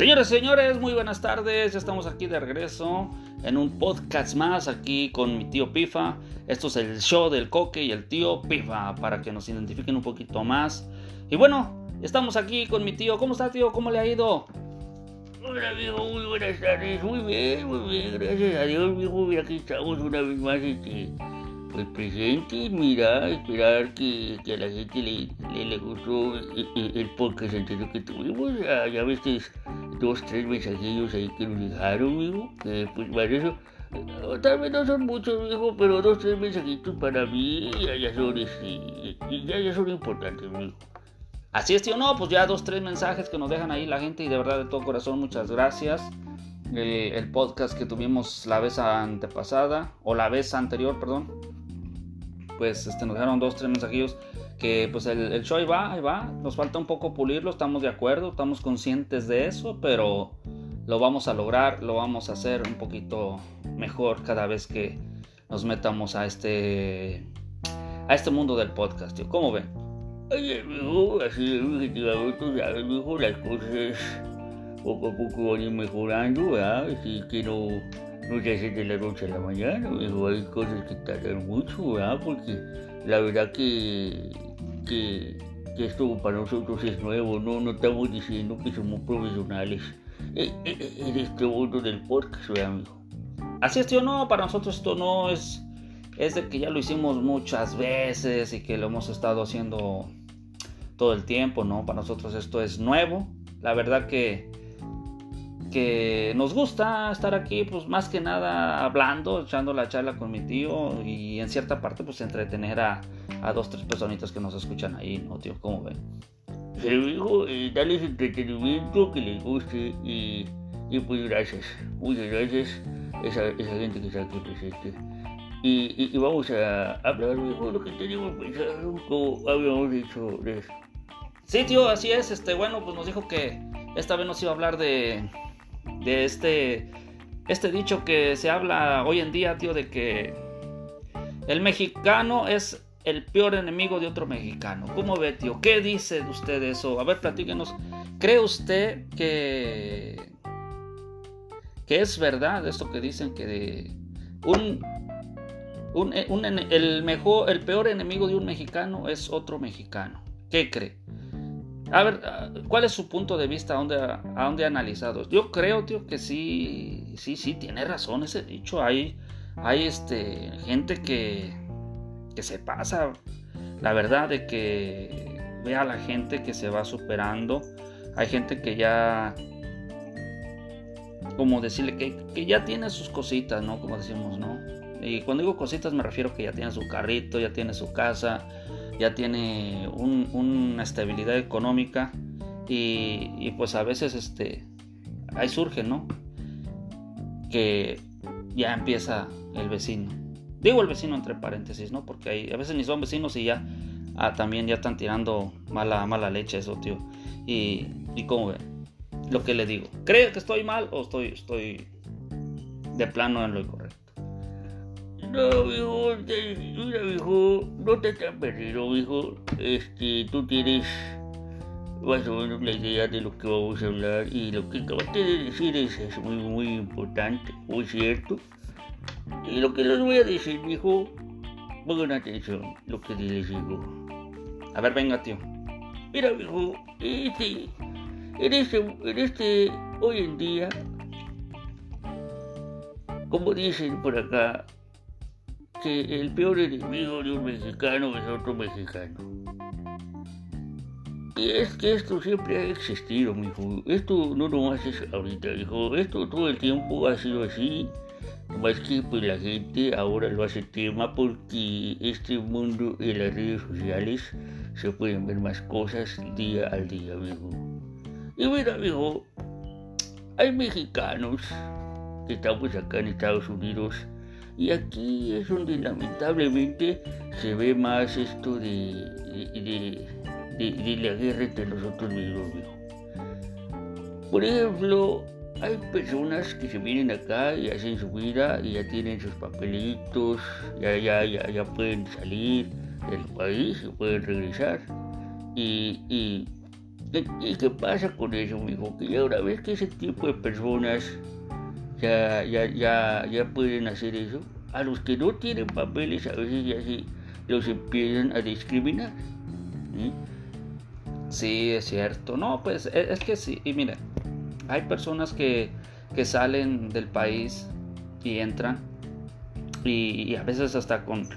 Señores señores, muy buenas tardes. Ya estamos aquí de regreso en un podcast más aquí con mi tío Pifa. Esto es el show del coque y el tío Pifa para que nos identifiquen un poquito más. Y bueno, estamos aquí con mi tío. ¿Cómo está, tío? ¿Cómo le ha ido? Hola, amigo, muy buenas tardes. Muy bien, muy bien, gracias a Dios, amigo. Aquí estamos una vez más este, pues presentes. Mira, esperar que, que a la gente le, le, gustó el, el, podcast anterior que tuvimos. Ya, ya ves que dos, tres mensajillos ahí que nos dejaron, amigo. Que pues para eso, tal vez no son muchos, amigo, pero dos, tres mensajitos para mí ya, ya son, este, ya, ya son importantes, amigo. Así es, tío. No, pues ya dos, tres mensajes que nos dejan ahí la gente y de verdad de todo corazón, muchas gracias. El, el podcast que tuvimos la vez antepasada, o la vez anterior, perdón, pues este, nos dejaron dos, tres mensajillos que pues el, el, show ahí va, ahí va, nos falta un poco pulirlo, estamos de acuerdo, estamos conscientes de eso, pero lo vamos a lograr, lo vamos a hacer un poquito mejor cada vez que nos metamos a este a este mundo del podcast, tío. ¿Cómo ven? Así las cosas poco a poco van a ir mejorando, ¿verdad? Así que se hace de la noche a la mañana, amigo. Hay cosas que tardan mucho, ¿verdad? Porque la verdad que que, que, esto para nosotros es nuevo, no, no estamos diciendo que somos profesionales en, en, en este mundo del podcast, amigo. Así es, tío, no, para nosotros esto no es, es de que ya lo hicimos muchas veces y que lo hemos estado haciendo todo el tiempo, ¿no? Para nosotros esto es nuevo. La verdad que, que nos gusta estar aquí, pues más que nada hablando, echando la charla con mi tío y en cierta parte pues entretener a, a dos, tres personitas que nos escuchan ahí, ¿no, tío? ¿Cómo ven? Se dijo, eh, darles entretenimiento que les guste y, y, pues gracias, muchas gracias a esa, esa gente que está aquí presente. Y, y, y, vamos a hablar mejor lo que teníamos pensado, como habíamos dicho de. Sí, tío, así es. Este, bueno, pues nos dijo que esta vez nos iba a hablar de, de este, este dicho que se habla hoy en día, tío, de que el mexicano es el peor enemigo de otro mexicano. ¿Cómo ve, tío? ¿Qué dice usted de eso? A ver, platíquenos. ¿Cree usted que, que es verdad esto que dicen que un, un, un, el, mejor, el peor enemigo de un mexicano es otro mexicano? ¿Qué cree? A ver, ¿cuál es su punto de vista? ¿A dónde, dónde ha analizado? Yo creo, tío, que sí, sí, sí, tiene razón ese dicho. Hay, hay este, gente que, que se pasa, la verdad, de que ve a la gente que se va superando. Hay gente que ya, como decirle, que, que ya tiene sus cositas, ¿no? Como decimos, ¿no? Y cuando digo cositas me refiero que ya tiene su carrito, ya tiene su casa, ya tiene un, una estabilidad económica y, pues a veces este ahí surge no que ya empieza el vecino. Digo el vecino entre paréntesis no porque hay, a veces ni son vecinos y ya ah, también ya están tirando mala mala leche eso tío. Y, y como ve lo que le digo cree que estoy mal o estoy estoy de plano en lo no, hijo, mira, hijo, no te estás perdido, hijo. Este, tú tienes más o menos la idea de lo que vamos a hablar y lo que acabaste de decir es, es muy, muy importante, muy cierto. Y lo que les voy a decir, hijo, pongan atención lo que les digo. A ver, venga, tío. Mira, hijo, este, en este, en este, hoy en día, como dicen por acá, que el peor enemigo de un mexicano es otro mexicano. Y es que esto siempre ha existido, mi hijo. Esto no nomás es ahorita, hijo. Esto todo el tiempo ha sido así. Más que pues la gente ahora lo hace tema porque este mundo en las redes sociales se pueden ver más cosas día al día, amigo. Y mira, amigo, hay mexicanos que estamos acá en Estados Unidos y aquí es donde lamentablemente se ve más esto de, de, la guerra entre nosotros mismos. Por ejemplo, hay personas que se vienen acá y hacen su vida y ya tienen sus papelitos, ya, ya, ya, ya pueden salir del país pueden regresar. Y, y, ¿Y qué pasa con eso, mijo? Que ahora ves que ese tipo de personas ya, ya, ya, ya pueden hacer eso. A los que no tienen papeles a veces ya sí los empiezan a discriminar. Sí, es cierto. No, pues e, es, que sí. Y mira, hay personas que, que salen del país y entran y, a veces hasta con,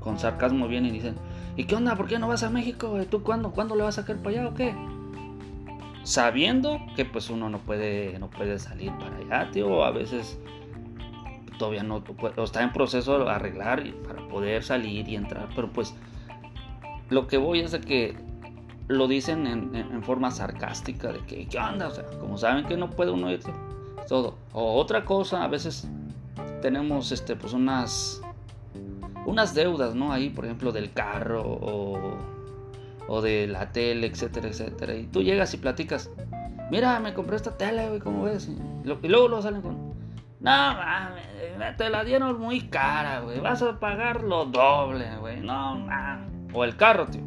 con sarcasmo vienen y dicen, ¿y qué onda? ¿Por qué no vas a México? ¿Tú cuándo? ¿Cuándo le vas a sacar para allá o qué? Sabiendo que pues uno no puede, no puede salir para allá, tío, a veces todavía no, está en proceso de arreglar para poder salir y entrar, pero pues lo que voy es de que lo dicen en, forma sarcástica, de que, ¿qué onda? O sea, como saben que no puede uno irse, todo. O otra cosa, a veces tenemos este, pues unas, unas deudas, ¿no? Ahí, por ejemplo, del carro o, o de la tele, etcétera, etcétera. Y tú llegas y platicas, mira, me compré esta tele, güey, ¿cómo ves? Y, luego lo salen con, no mames, te la dieron muy cara, güey, vas a pagar lo doble, güey, no mames. O el carro, tío.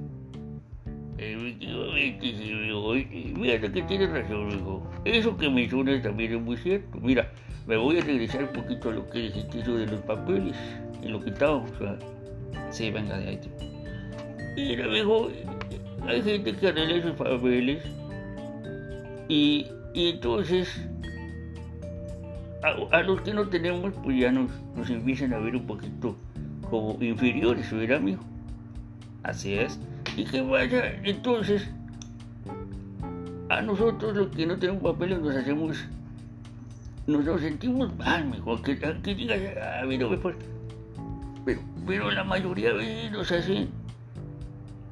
Mira, que tienes razón, hijo. Eso que mencionas también es muy cierto. Mira, me voy a regresar un poquito a lo que dijiste de los papeles, en lo que estábamos. Sí, venga de ahí, tío. Mira, viejo, hay gente que arregla esos papeles y, y entonces a, los que no tenemos, pues ya nos, nos empiezan a ver un poquito como inferiores, ¿verdad, amigo? Así es. ¿Y qué pasa? Entonces, a nosotros los que no tenemos papeles nos hacemos, nos, sentimos mal, mejor que, que digas, ah, pero, pero, pero la mayoría de veces nos hacen,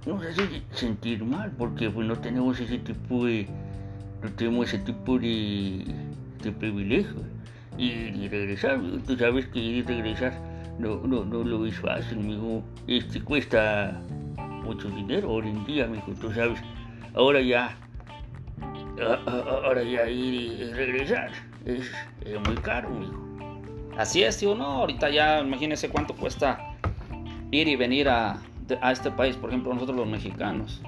nos hace sentir mal, porque pues no tenemos ese tipo de, no tenemos ese tipo de, de privilegio. Y, regresar, tú sabes que regresar no, no, no lo es fácil, mijo. Este cuesta mucho dinero hoy en día, mijo, tú sabes. Ahora ya, ahora ya ir y regresar es, muy caro, mijo. Así es, tío, no, ahorita ya imagínese cuánto cuesta ir y venir a, a este país, por ejemplo, nosotros los mexicanos,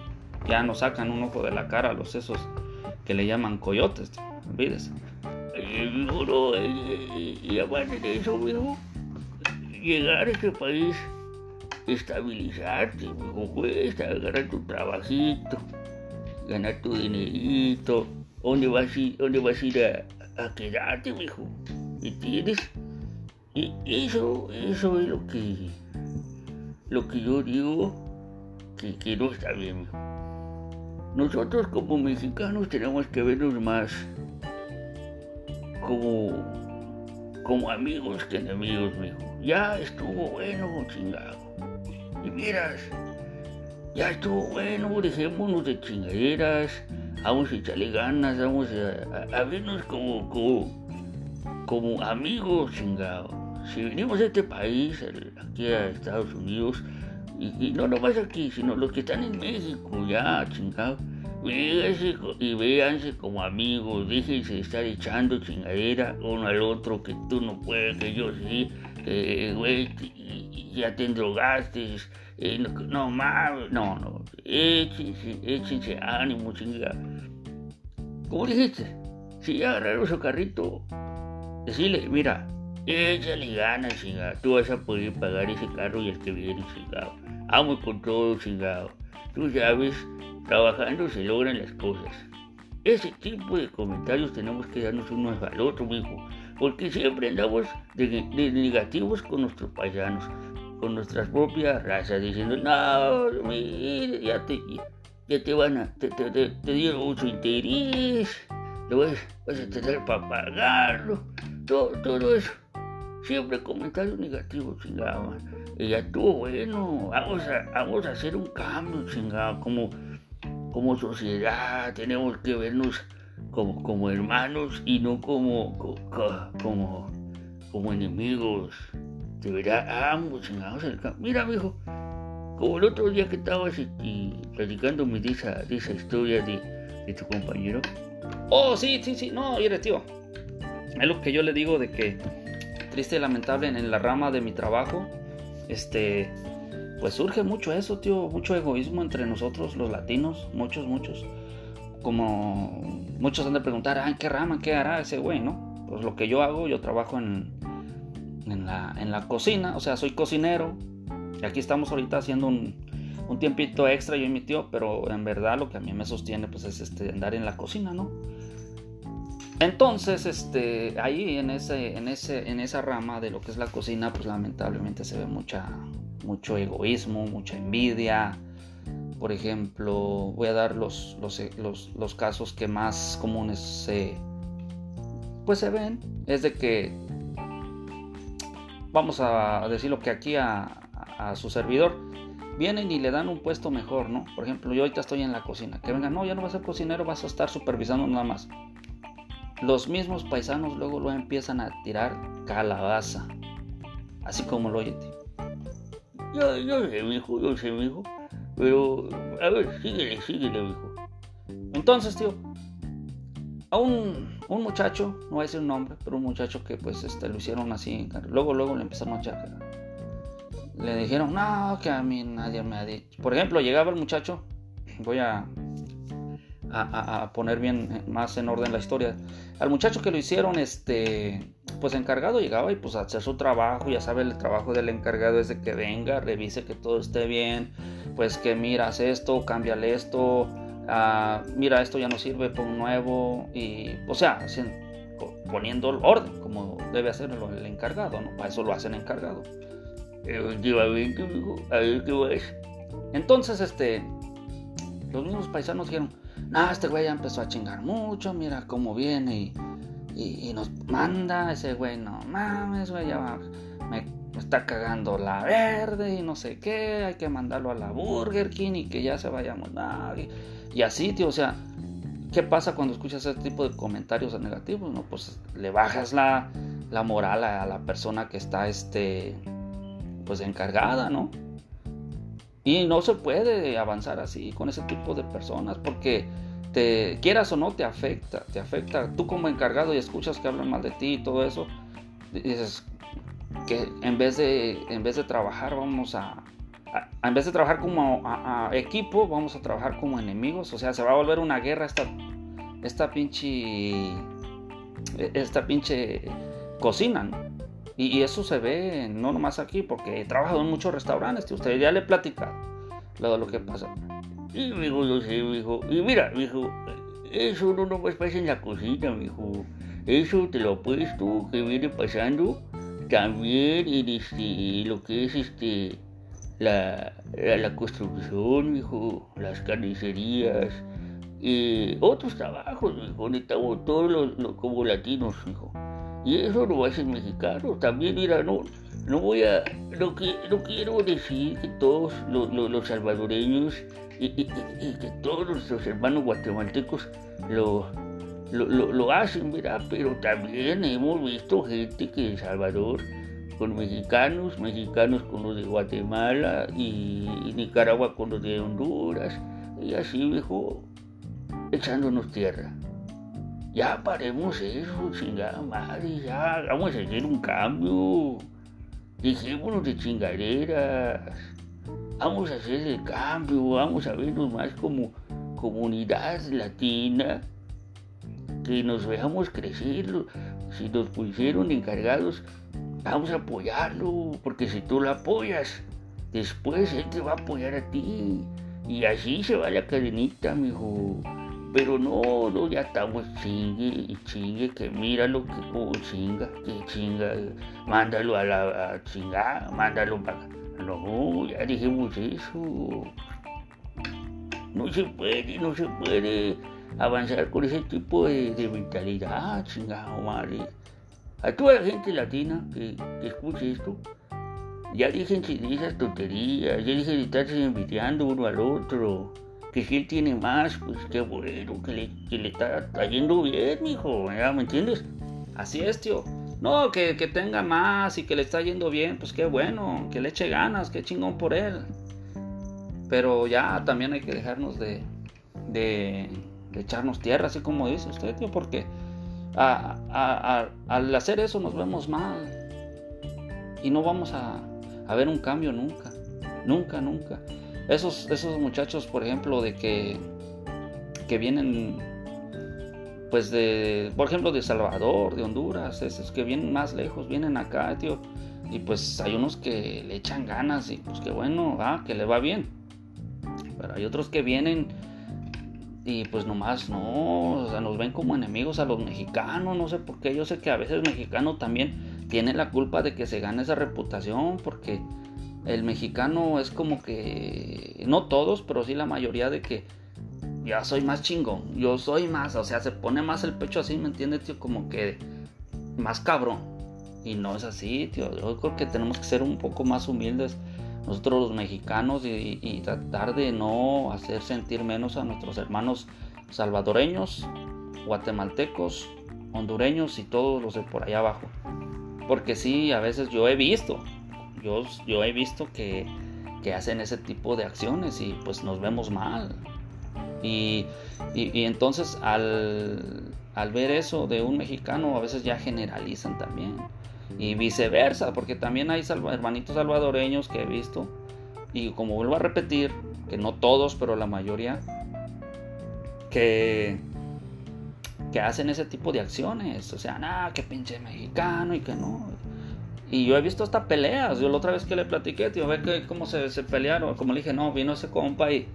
ya nos sacan un ojo de la cara a los esos que le llaman coyotes, tío, olvídese. y aparte de eso, mijo, llegar a este país estabilizarte, mijo, cuesta agarrar tu trabajito, ganar tu dinerito, ¿dónde vas a ir, dónde vas a, ir a, quedarte, mijo? ¿Entiendes? Y eso, eso es lo que, lo que yo digo que, que no está bien. Nosotros como mexicanos tenemos que vernos más como, como amigos que enemigos, mijo. Ya estuvo bueno, chingado. Y miras, ya estuvo bueno, dejémonos de chingaderas, vamos a echarle ganas, vamos a, vernos como, como, amigos, chingado. Si venimos a este país, aquí a Estados Unidos, y, no nomás aquí, sino los que están en México, ya, chingado, véanse y véanse como amigos, déjense de estar echando chingadera uno al otro, que tú no puedes, que yo sí, güey, ya te endrogaste, eh, no, mames, no, no, échense, échense ánimo, chingada. Como dijiste, si ya agarraron su carrito, decirle, mira, échale ganas, chingada, tú vas a poder pagar ese carro y el que viene, chingado. Amo con todo, chingado. Tú sabes, trabajando se logran las cosas. Ese tipo de comentarios tenemos que darnos unos al otro, mijo, porque siempre andamos de, negativos con nuestros paisanos con nuestras propias razas, diciendo, no, mire, ya te, ya te van a, te, te, te, dieron mucho interés, lo vas, a tener para pagarlo, todo, todo eso. Siempre comentarios negativos, chingado. Y ya estuvo bueno, vamos a, vamos a hacer un cambio, chingado, como, como sociedad, tenemos que vernos como, como hermanos y no como, como, como enemigos de verdad, ambos chingados Mira, mijo, como el otro día que estabas y, platicándome de esa, de esa historia de, tu compañero. Oh, sí, sí, sí, no, mire, tío. Es lo que yo le digo de que, triste y lamentable, en la rama de mi trabajo, este, pues surge mucho eso, tío, mucho egoísmo entre nosotros, los latinos, muchos, muchos. como muchos han de preguntar, ah, ¿en qué rama, qué hará ese güey, no? Pues lo que yo hago, yo trabajo en, en, la, en la cocina, o sea, soy cocinero. Y aquí estamos ahorita haciendo un, un tiempito extra yo y mi tío, pero en verdad lo que a mí me sostiene pues es este andar en la cocina, ¿no? Entonces, este, ahí en ese, en ese, en esa rama de lo que es la cocina, pues lamentablemente se ve mucha, mucho egoísmo, mucha envidia. Por ejemplo, voy a dar los, los, casos que más comunes se, pues se ven. Es de que, vamos a decirlo que aquí a, a su servidor, vienen y le dan un puesto mejor, ¿no? Por ejemplo, yo ahorita estoy en la cocina. Que venga, no, ya no vas a ser cocinero, vas a estar supervisando nada más. Los mismos paisanos luego lo empiezan a tirar calabaza. Así como lo oyen, Yo, yo sé, mijo, yo sé, mijo. Pero, a ver, síguele, síguele, mijo. Entonces, tío, a un, un, muchacho, no voy a decir un nombre, pero un muchacho que pues este, lo hicieron así, luego, luego le empezaron a echar le dijeron, no, que a mí nadie me ha dicho. Por ejemplo, llegaba el muchacho, voy a, a, poner bien más en orden la historia. Al muchacho que lo hicieron, este, pues encargado llegaba y pues a hacer su trabajo, ya sabe, el trabajo del encargado es de que venga, revise que todo esté bien, pues que miras esto, cámbiale esto, ah, mira esto ya no sirve, pon nuevo, y, o sea, poniendo orden como debe hacerlo el encargado, ¿no? Para eso lo hacen encargado. Entonces, este, los mismos paisanos dijeron, no, este güey ya empezó a chingar mucho, mira cómo viene y, nos manda, ese güey, no mames, güey, ya me, está cagando la verde y no sé qué, hay que mandarlo a la Burger King y que ya se vayamos, nadie. Y así, tío, o sea, ¿qué pasa cuando escuchas ese tipo de comentarios negativos? No, pues le bajas la, la moral a la persona que está, este, pues encargada, ¿no? Y no se puede avanzar así con ese tipo de personas porque te quieras o no te afecta, te afecta. Tú como encargado y escuchas que hablan mal de ti y todo eso, dices que en vez de en vez de trabajar vamos a, en vez de trabajar como equipo vamos a trabajar como enemigos, o sea, se va a volver una guerra esta esta pinche esta pinche cocina, ¿no? Y, eso se ve no nomás aquí, porque he trabajado en muchos restaurantes. Usted ya le he platicado lo, lo que pasa. Y mijo, yo sé, mijo. Y mira, mijo, eso no nomás pasa en la cocina, mijo. Eso te lo apuesto que viene pasando también en este, lo que es este, la, la, construcción, mijo, las carnicerías, y otros trabajos, mijo. Necesitamos todos los, como latinos, mijo. Y eso lo hacen mexicanos. También, mira, no, no voy a. No, que, no quiero decir que todos los, salvadoreños y, que todos nuestros hermanos guatemaltecos lo, lo, hacen, ¿verdad? Pero también hemos visto gente que en Salvador con mexicanos, mexicanos con los de Guatemala y, Nicaragua con los de Honduras, y así, viejo, echándonos tierra. Ya paremos eso, chingada madre, ya vamos a hacer un cambio. Dejémonos de chingaderas. Vamos a hacer el cambio, vamos a vernos más como comunidad latina. Que nos veamos crecer. Si nos pusieron encargados, vamos a apoyarlo. Porque si tú lo apoyas, después él te va a apoyar a ti. Y así se va la cadenita, mijo. Pero no, no, ya estamos chingue y chingue, que mira lo que como chinga, que chinga, mándalo a la a chingar, mándalo para. No, ya dijimos eso. No se puede, no se puede avanzar con ese tipo de, mentalidad, chingado madre. A toda la gente latina que, que escuche esto, ya dejen de esas tonterías, ya dejen de estarse envidiando uno al otro que si él tiene más, pues qué bueno, que le, que le está trayendo bien, mijo, ¿ya me entiendes? Así es, tío. No, que, que, tenga más y que le está yendo bien, pues qué bueno, que le eche ganas, qué chingón por él. Pero ya también hay que dejarnos de, de, echarnos tierra, así como dice usted, tío, porque al hacer eso nos vemos mal. Y no vamos a, a ver un cambio nunca, nunca, nunca. Esos, esos muchachos, por ejemplo, de que que vienen pues de, por ejemplo, de Salvador, de Honduras, esos que vienen más lejos, vienen acá, tío. Y pues hay unos que le echan ganas y pues que bueno, va, que le va bien. Pero hay otros que vienen y pues nomás no, o sea, nos ven como enemigos a los mexicanos, no sé por qué. Yo sé que a veces el mexicano también tiene la culpa de que se gane esa reputación porque el mexicano es como que, no todos, pero sí la mayoría de que ya soy más chingón, yo soy más, o sea, se pone más el pecho así, ¿me entiendes, tío? Como que más cabrón. Y no es así, tío. Yo creo que tenemos que ser un poco más humildes nosotros los mexicanos y, y tratar de no hacer sentir menos a nuestros hermanos salvadoreños, guatemaltecos, hondureños y todos los de por allá abajo. Porque sí, a veces yo he visto, yo, yo he visto que, que hacen ese tipo de acciones y pues nos vemos mal. Y, entonces al, ver eso de un mexicano a veces ya generalizan también. Y viceversa, porque también hay hermanitos salvadoreños que he visto. Y como vuelvo a repetir, que no todos, pero la mayoría, que, que hacen ese tipo de acciones. O sea, nada, que pinche mexicano y que no. Y yo he visto hasta peleas. Yo la otra vez que le platiqué, tío, ve que cómo se, se pelearon. Como le dije, no, vino ese compa y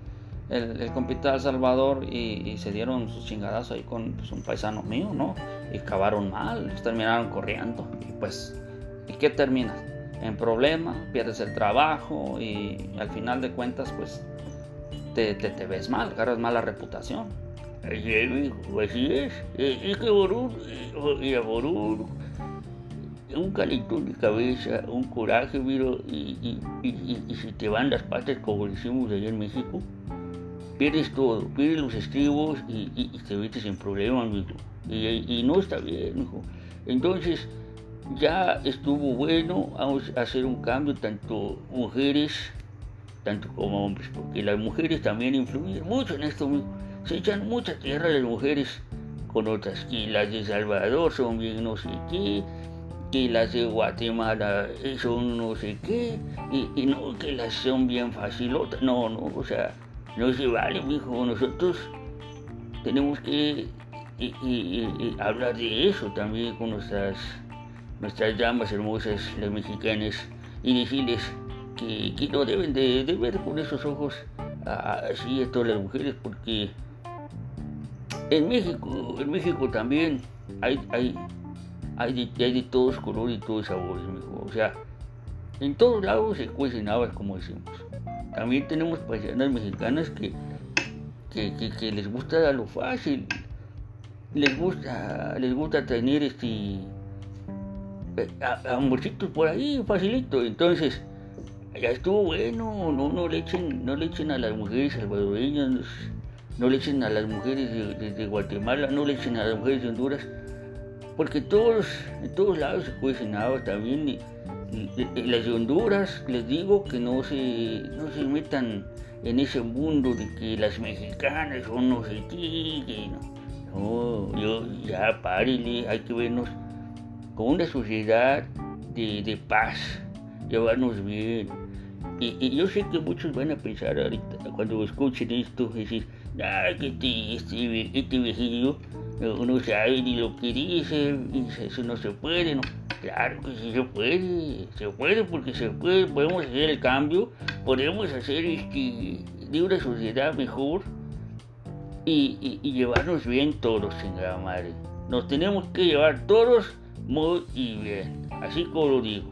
el, el compita de Salvador y, se dieron sus chingadas ahí con pues, un paisano mío, ¿no? Y acabaron mal, los terminaron corriendo. Y pues, ¿y qué termina? En problema, pierdes el trabajo y al final de cuentas, pues, te, te, ves mal, agarras mala reputación. Así es, así es. Es que por un, por un, un calentón de cabeza, un coraje, y, y, y, y, si te van las patas como decimos allá en México, pierdes todo, pierdes los estribos y, te metes en problemas, Y, no está bien, hijo. Entonces, ya estuvo bueno, hacer un cambio, tanto mujeres, tanto como hombres, porque las mujeres también influyen mucho en esto, Se echan mucha tierra las mujeres con otras, que las de Salvador son bien no sé qué, que las de Guatemala son no sé qué, y, no que las son bien facilotas, no, no, o sea, no se vale, mijo. Nosotros tenemos que hablar de eso también con nuestras, nuestras damas hermosas, las mexicanas, y decirles que, no deben de, ver con esos ojos así a todas las mujeres, porque en México, en México también hay, hay, hay, de, de todos colores y todos sabores. O sea, en todos lados se cuecen habas, como decimos. También tenemos paisanas mexicanas que, que, les gusta lo fácil, les gusta, les gusta tener este eh, amorcitos por ahí, facilito. Entonces, ya estuvo bueno, no, no le echen, no le echen a las mujeres salvadoreñas, no le echen a las mujeres de, Guatemala, no le echen a las mujeres de Honduras, porque todos, en todos lados se agua también. Y, las de Honduras, les digo que no se, no se metan en ese mundo de que las mexicanas son no sé qué, no. yo ya párenle, hay que vernos con una sociedad de, paz, llevarnos bien. Y, yo sé que muchos van a pensar ahorita, cuando escuchen esto, decir, ah, que este, este, este viejillo no, sabe ni lo que dice, eso no se puede, ¿no? Claro que sí se puede, se puede porque se puede, podemos hacer el cambio, podemos hacer este, de una sociedad mejor y, llevarnos bien todos, chingada madre. Nos tenemos que llevar todos muy bien, así como lo digo.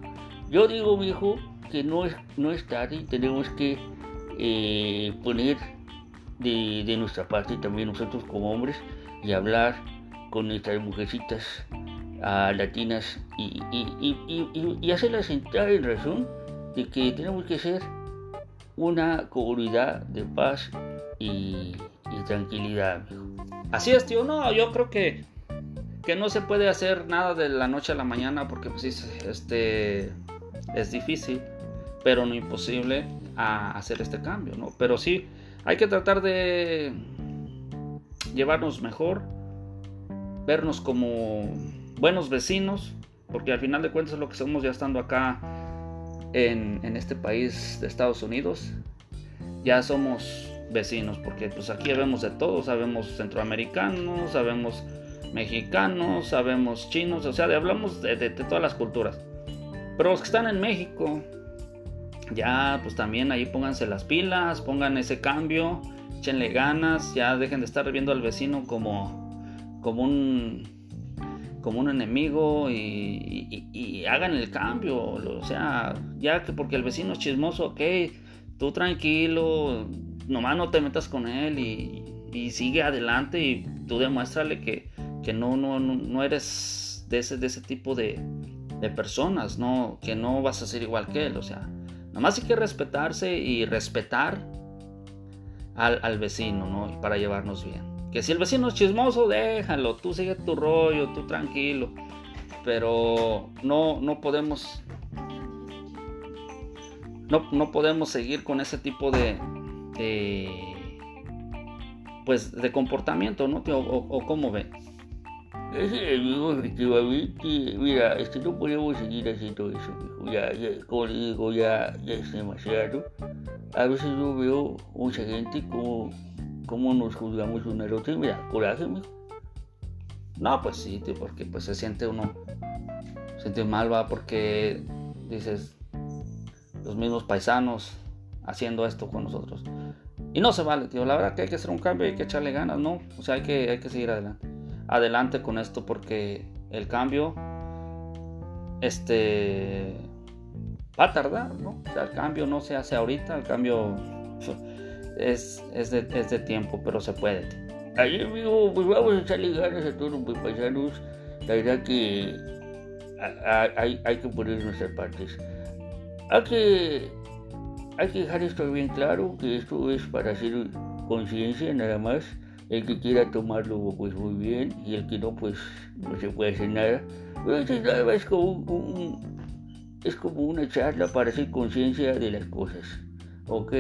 Yo digo, viejo, que no es, no es tarde y tenemos que eh, poner de, de nuestra parte también nosotros como hombres y hablar con nuestras mujercitas a latinas y, y, hacerlas entrar en razón de que tenemos que ser una comunidad de paz y, tranquilidad. Así es, tío. No, yo creo que, que no se puede hacer nada de la noche a la mañana porque pues, este, es difícil, pero no imposible hacer este cambio, ¿no? Pero sí, hay que tratar de llevarnos mejor, vernos como buenos vecinos, porque al final de cuentas es lo que somos ya estando acá en, este país de Estados Unidos. Ya somos vecinos, porque pues aquí vemos de todo, sabemos centroamericanos, sabemos mexicanos, sabemos chinos, o sea, hablamos de, de, todas las culturas. Pero los que están en México, ya pues también ahí pónganse las pilas, pongan ese cambio, échenle ganas, ya dejen de estar viendo al vecino como, como un como un enemigo y, hagan el cambio, o sea, ya que porque el vecino es chismoso, ok, tú tranquilo, nomás no te metas con él y, sigue adelante y tú demuéstrale que, que no, no, no, eres de ese, de ese tipo de, de personas, no, que no vas a ser igual que él, o sea, nomás hay que respetarse y respetar al, al vecino, ¿no? Para llevarnos bien. Que si el vecino es chismoso, déjalo, tú sigue tu rollo, tú tranquilo. Pero no, no podemos. No, no podemos seguir con ese tipo de, pues de comportamiento, ¿no? O, o, cómo ve. Ese amigo efectivamente, mira, este no podemos seguir haciendo eso, Ya, ya, como le digo, ya, ya es demasiado. A veces yo veo mucha gente como ¿Cómo nos juzgamos un erote? Mira, coraje, mijo. No, pues sí, tío, porque pues se siente uno, se siente mal, va, porque dices, los mismos paisanos haciendo esto con nosotros. Y no se vale, tío. La verdad que hay que hacer un cambio, hay que echarle ganas, ¿no? O sea, hay que, hay que seguir adelante. Adelante con esto porque el cambio, este, va a tardar, ¿no? O sea, el cambio no se hace ahorita, el cambio es, es, de, es de tiempo, pero se puede. Ahí, amigo, pues vamos a echarle ganas a todos los paisanos. La verdad que hay, hay que poner nuestras partes. Hay que, hay que dejar esto bien claro, que esto es para hacer conciencia nada más. El que quiera tomarlo, pues muy bien, y el que no, pues no se puede hacer nada. Pero esto es nada más como, es como una charla para hacer conciencia de las cosas. ¿ok?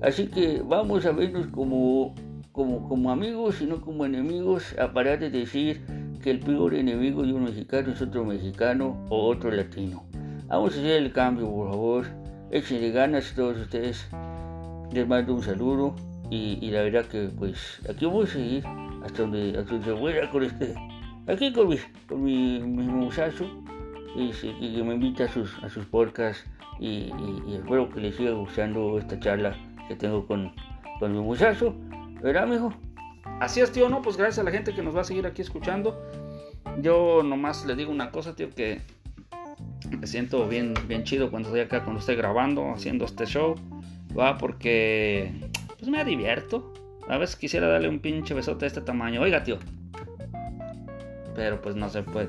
Así que vamos a vernos como, como, como amigos y no como enemigos, a parar de decir que el peor enemigo de un mexicano es otro mexicano o otro latino. Vamos a hacer el cambio, por favor. Échenle ganas todos ustedes. Les mando un saludo y, la verdad que pues aquí voy a seguir hasta donde, hasta donde pueda con este, aquí con mi, con mi, muchacho y, que me invita a sus, a sus podcasts y, espero que les siga gustando esta charla que tengo con, con mi muchacho. ¿Verdad, amigo? Así es, tío, no, pues gracias a la gente que nos va a seguir aquí escuchando. Yo nomás le digo una cosa, tío, que me siento bien, bien chido cuando estoy acá, cuando estoy grabando, haciendo este show, va, porque pues me divierto. A veces quisiera darle un pinche besote de este tamaño. Oiga, tío. Pero pues no se puede.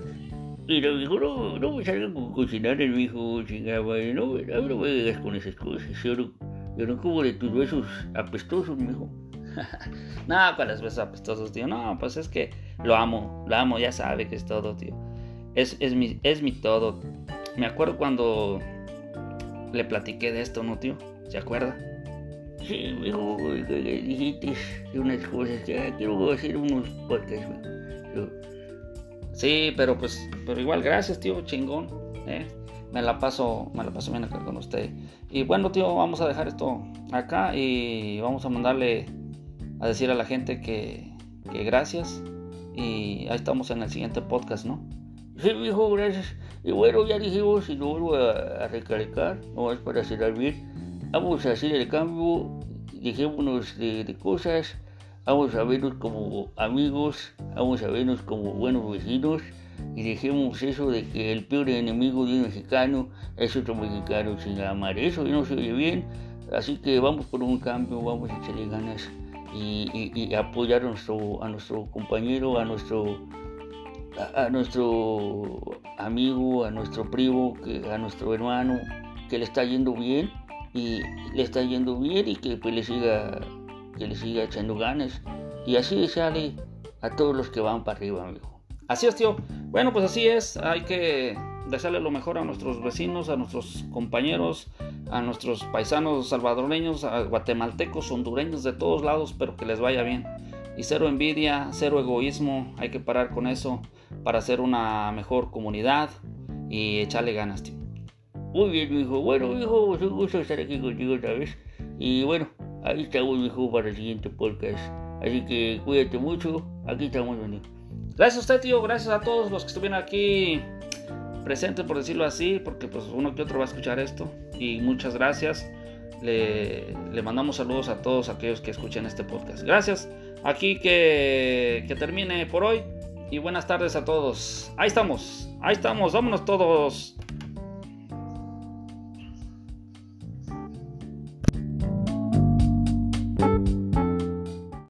Pero dijo, no, no me salgan con cocinar el hijo, chingada madre, no, no, no me digas con esas cosas, yo no, yo no como de tus besos apestosos, mijo. no, ¿cuáles besos apestosos, tío? No, pues es que lo amo, lo amo, ya sabe que es todo, tío. Es, es, mi, es mi todo. Me acuerdo cuando le platiqué de esto, ¿no, tío? ¿Se acuerda? Sí, mijo, dijiste unas cosas que quiero hacer unos podcasts. Sí, pero pues, pero igual gracias, tío, chingón. ¿eh? Me la paso, me la paso bien acá con usted. Y bueno, tío, vamos a dejar esto acá y vamos a mandarle a decir a la gente que, gracias. Y ahí estamos en el siguiente podcast, ¿no? Sí, hijo, gracias. Y bueno, ya dijimos, y lo vuelvo a, recalcar, no es para cerrar bien, vamos a hacer el cambio, dejémonos de, de cosas Vamos a vernos como amigos, vamos a vernos como buenos vecinos y dejemos eso de que el peor enemigo de un mexicano es otro mexicano sin amar. Eso no se oye bien, así que vamos por un cambio, vamos a echarle ganas y, apoyar a nuestro, a nuestro compañero, a nuestro, nuestro amigo, a nuestro primo, a nuestro hermano, que le está yendo bien y le está yendo bien y que pues le siga que le siga echando ganas. Y así sale a todos los que van para arriba, amigo. Así es, tío. Bueno, pues así es. Hay que desearle lo mejor a nuestros vecinos, a nuestros compañeros, a nuestros paisanos salvadoreños, a guatemaltecos, hondureños, de todos lados, pero que les vaya bien. Y cero envidia, cero egoísmo. Hay que parar con eso para hacer una mejor comunidad y echarle ganas, tío. Muy bien, hijo. Bueno, hijo, es un gusto estar aquí contigo otra vez. Y bueno, ahí estamos mejor para el siguiente podcast. Así que cuídate mucho, aquí estamos, Daniel. Gracias a usted, tío, gracias a todos los que estuvieron aquí presentes, por decirlo así, porque pues uno que otro va a escuchar esto. Y muchas gracias. Le, le mandamos saludos a todos aquellos que escuchen este podcast. Gracias. Aquí que, que termine por hoy. Y buenas tardes a todos. Ahí estamos. Ahí estamos. Vámonos todos.